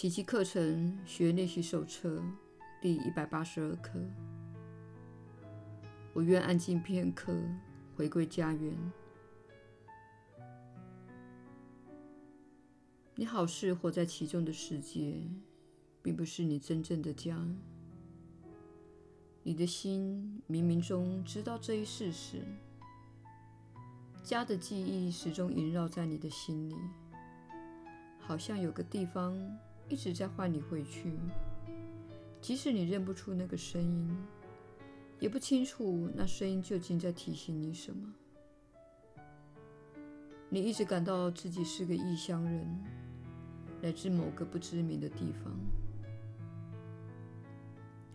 奇迹课程学练习手册第一百八十二课。我愿安静片刻，回归家园。你好似活在其中的世界，并不是你真正的家。你的心冥冥中知道这一事实。家的记忆始终萦绕在你的心里，好像有个地方一直在唤你回去。即使你认不出那个声音，也不清楚那声音究竟在提醒你什么。你一直感到自己是个异乡人。来自某个不知名的地方，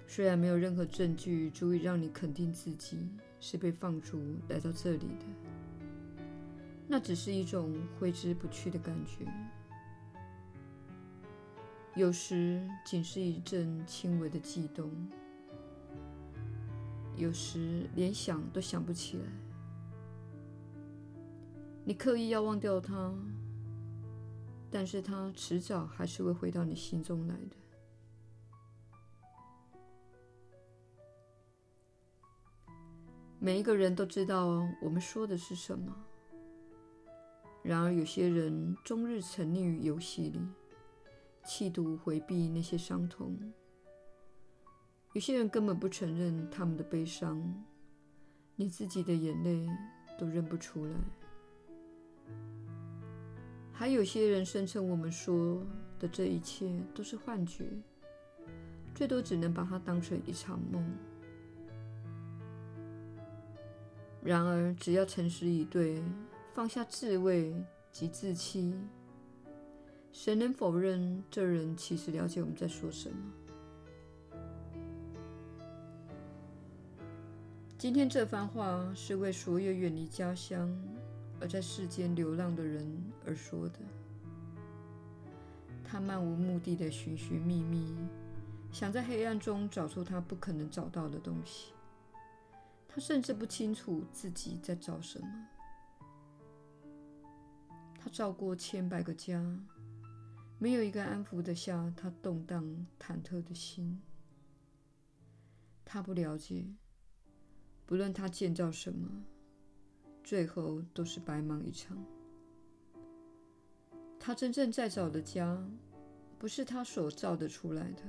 虽然没有任何证据足以让你肯定自己是被放逐来到这里的，那只是一种挥之不去的感觉。有时仅是一阵轻微的悸动，有时连想都想不起来。你刻意要忘掉它。但是它迟早还是会回到你心中来的。每一个人都知道我们说的是什么，然而有些人终日沉溺于游戏里，企图回避那些伤痛；有些人根本不承认他们的悲伤，连自己的眼泪都认不出来。还有些人声称我们说的这一切都是幻觉，最多只能把它当成一场梦。然而，只要诚实以对，放下自慰及自欺，谁能否认这人其实了解我们在说什么？今天这番话是为所有远离家乡，而在世间流浪的人而说的，他漫无目的的寻寻觅觅，想在黑暗中找出他不可能找到的东西。他甚至不清楚自己在找什么。他照过千百个家，没有一个安抚得下他动荡忐忑的心。他不了解，不论他建造什么。最后都是白忙一场。他真正在找的家，不是他所造的出来的。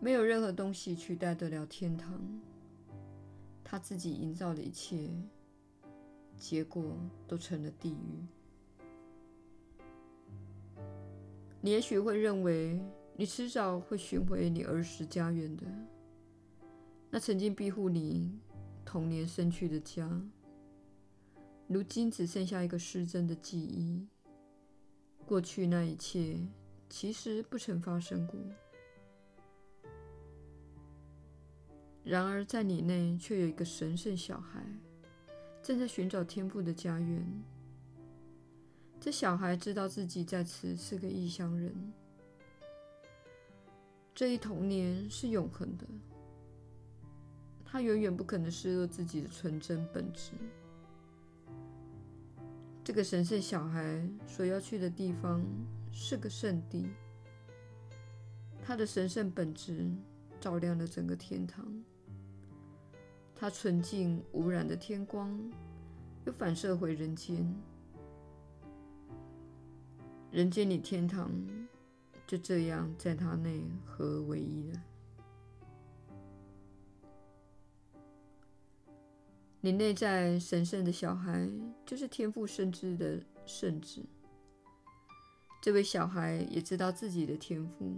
没有任何东西取代得了天堂。他自己营造的一切，结果都成了地狱。你也许会认为，你迟早会寻回你儿时家园的，那曾经庇护你。童年生去的家，如今只剩下一个失真的记忆。过去那一切其实不曾发生过。然而，在你内却有一个神圣小孩，正在寻找天赋的家园。这小孩知道自己在此是个异乡人。这一童年是永恒的。他永远不可能失落自己的纯真本质。这个神圣小孩所要去的地方是个圣地，他的神圣本质照亮了整个天堂。他纯净无染的天光又反射回人间，人间与天堂就这样在他内合而为一了。你内在神圣的小孩，就是天父深知的圣子。这位小孩也知道自己的天赋，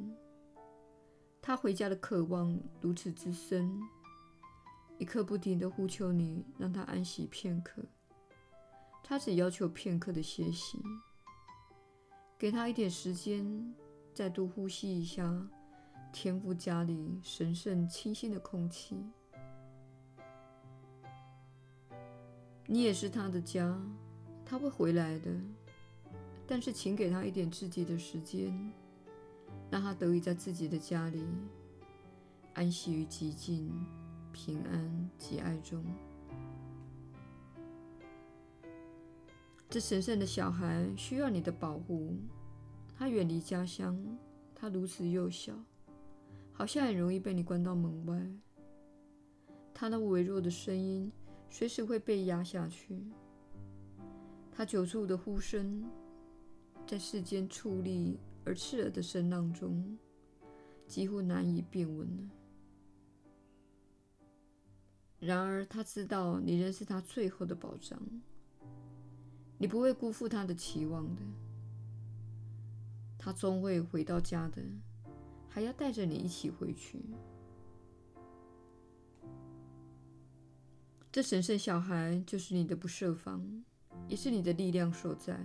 他回家的渴望如此之深，一刻不停地呼求你，让他安息片刻。他只要求片刻的歇息，给他一点时间，再度呼吸一下天父家里神圣清新的空气。你也是他的家，他会回来的。但是，请给他一点自己的时间，让他得以在自己的家里安息于寂静、平安及爱中。这神圣的小孩需要你的保护，他远离家乡，他如此幼小，好像很容易被你关到门外。他那微弱的声音随时会被压下去。他久处的呼声，在世间矗立而刺耳的声浪中，几乎难以辨闻了。然而，他知道你仍是他最后的保障，你不会辜负他的期望的。他终会回到家的，还要带着你一起回去。这神圣小孩就是你的不设防，也是你的力量所在。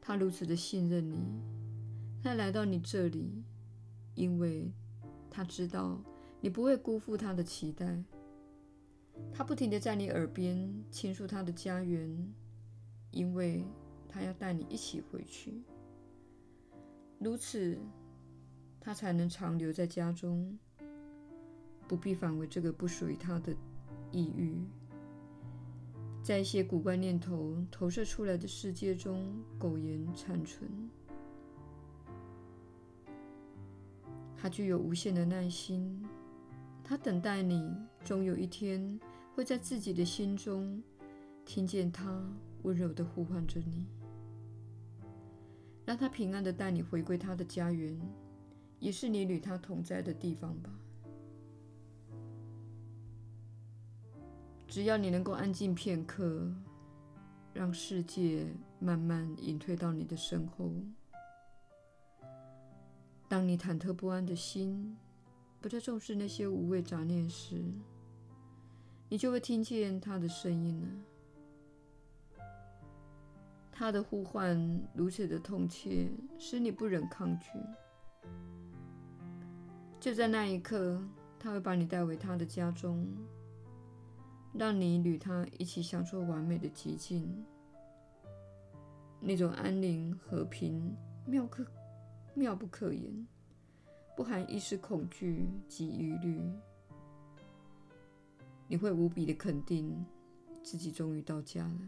他如此的信任你，他来到你这里，因为他知道你不会辜负他的期待。他不停地在你耳边倾诉他的家园，因为他要带你一起回去。如此，他才能长留在家中，不必返回这个不属于他的异域，在一些古怪念头投射出来的世界中苟延残存。他具有无限的耐心，他等待你，终有一天会在自己的心中听见他温柔地呼唤着你。让他平安地带你回归他的家园，也是你与他同在的地方吧。只要你能够安静片刻，让世界慢慢隐退到你的身后，当你忐忑不安的心不再重视那些无谓杂念时，你就会听见他的声音了。他的呼唤如此的痛切，使你不忍抗拒。就在那一刻，他会把你带回他的家中，让你与他一起享受完美的寂静，那种安宁和平，妙可妙不可言，不含一丝恐惧及疑虑。你会无比的肯定自己终于到家了。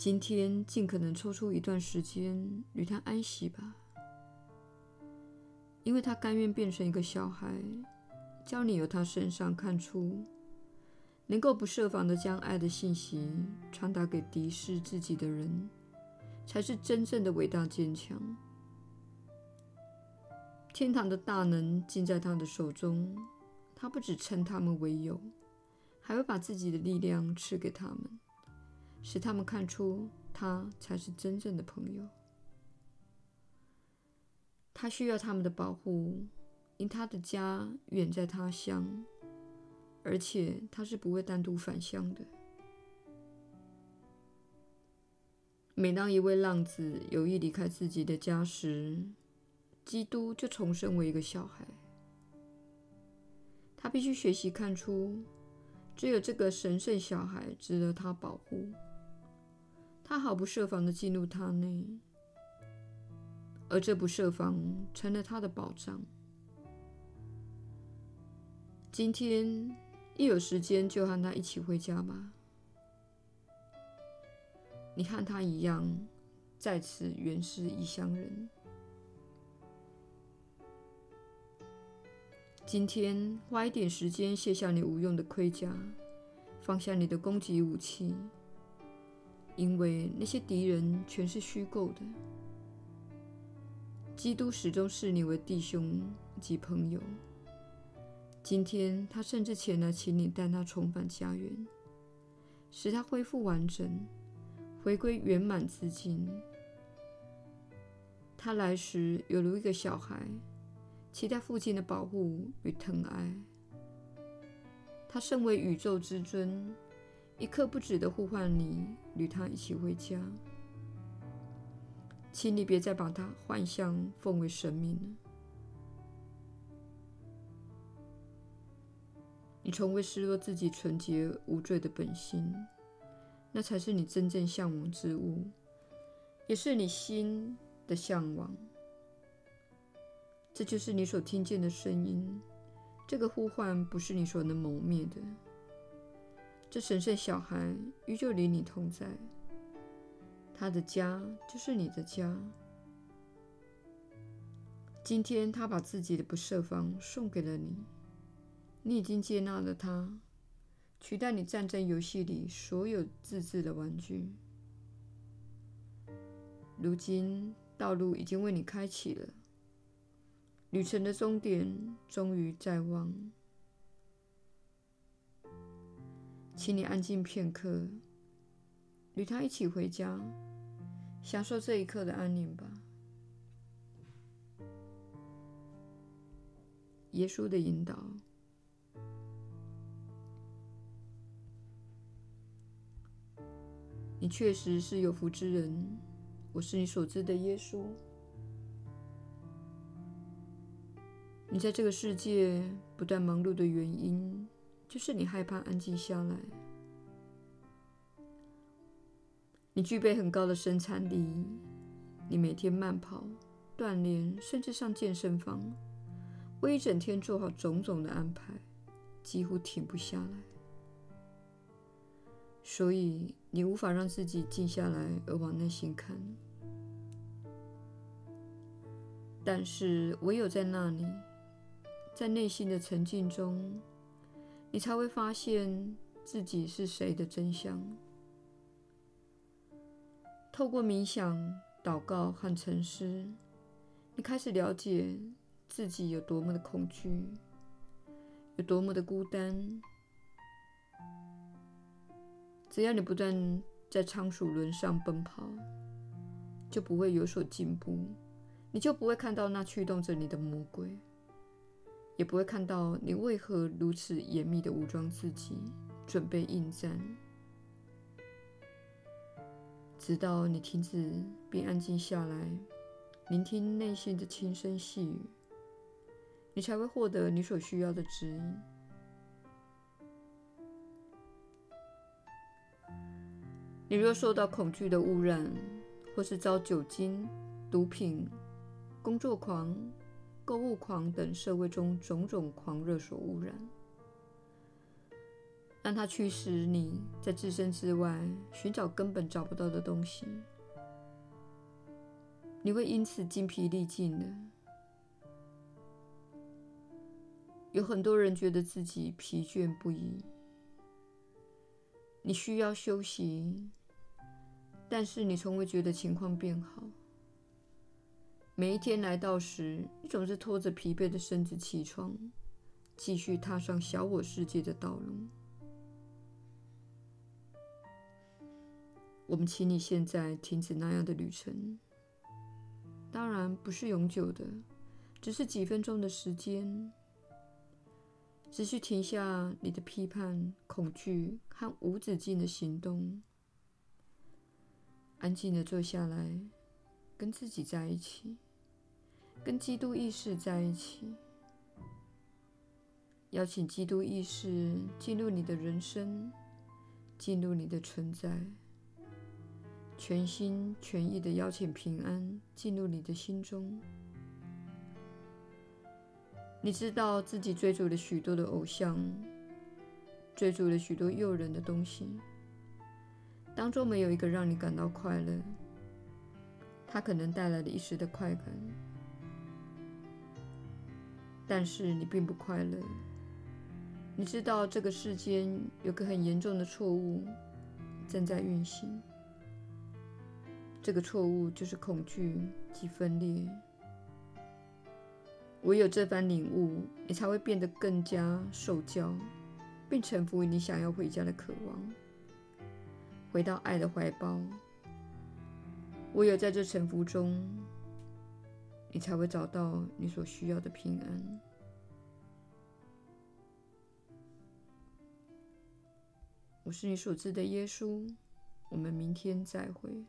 今天尽可能抽出一段时间与他安息吧，因为他甘愿变成一个小孩，教你由他身上看出，能够不设防地将爱的信息传达给敌视自己的人，才是真正的伟大坚强。天堂的大能尽在他的手中，他不只称他们为友，还会把自己的力量赐给他们。使他们看出，他才是真正的朋友。他需要他们的保护，因他的家远在他乡，而且他是不会单独返乡的。每当一位浪子有意离开自己的家时，基督就重生为一个小孩。他必须学习看出，只有这个神圣小孩值得他保护。他毫不设防地进入他内，而这不设防成了他的保障。今天一有时间就和他一起回家吧。你和他一样，在此原是异乡人。今天花一点时间卸下你无用的盔甲，放下你的攻击武器。因为那些敌人全是虚构的，基督始终视你为弟兄及朋友。今天他甚至前来请你带他重返家园，使他恢复完整，回归圆满自尽。他来时犹如一个小孩，期待父亲的保护与疼爱。他身为宇宙之尊。一刻不止的呼唤你，与他一起回家。请你别再把他幻象奉为神明了。你从未失落自己纯洁无罪的本性，那才是你真正向往之物，也是你心的向往。这就是你所听见的声音。这个呼唤不是你所能磨灭的。这神圣小孩依旧与你同在，他的家就是你的家。今天，他把自己的不设防送给了你，你已经接纳了他，取代你战争游戏里所有自制的玩具。如今，道路已经为你开启了，旅程的终点终于在望。请你安静片刻，与他一起回家，享受这一刻的安宁吧。耶稣的引导，你确实是有福之人。我是你所知的耶稣。你在这个世界不断忙碌的原因，就是你害怕安静下来。你具备很高的生产力，你每天慢跑、锻炼，甚至上健身房，为一整天做好种种的安排，几乎停不下来。所以你无法让自己静下来而往内心看。但是唯有在那里，在内心的沉静中，你才会发现自己是谁的真相。透过冥想、祷告和沉思，你开始了解自己有多么的恐惧，有多么的孤单。只要你不断在仓鼠轮上奔跑，就不会有所进步。你就不会看到那驱动着你的魔鬼，也不会看到你为何如此严密的武装自己，准备应战。直到你停止并安静下来，聆听内心的轻声细语，你才会获得你所需要的指引。你若受到恐惧的污染，或是遭酒精、毒品、工作狂、购物狂等社会中种种狂热所污染，让它驱使你在自身之外寻找根本找不到的东西，你会因此精疲力尽的。有很多人觉得自己疲倦不已，你需要休息，但是你从未觉得情况变好。每一天来到时，你总是拖着疲惫的身子起床，继续踏上小我世界的道路。我们请你现在停止那样的旅程，当然不是永久的，只是几分钟的时间。只需停下你的批判、恐惧和无止境的行动，安静地坐下来，跟自己在一起。跟基督意识在一起，邀请基督意识进入你的人生，进入你的存在，全心全意的邀请平安进入你的心中。你知道自己追逐了许多的偶像，追逐了许多诱人的东西，当中没有一个让你感到快乐，它可能带来了一时的快感。但是你并不快乐。你知道这个世间有个很严重的错误正在运行，这个错误就是恐惧及分裂。唯有这番领悟，你才会变得更加受教，并臣服于你想要回家的渴望，回到爱的怀抱。唯有在这臣服中，你才会找到你所需要的平安。我是你所知的耶稣。我们明天再会。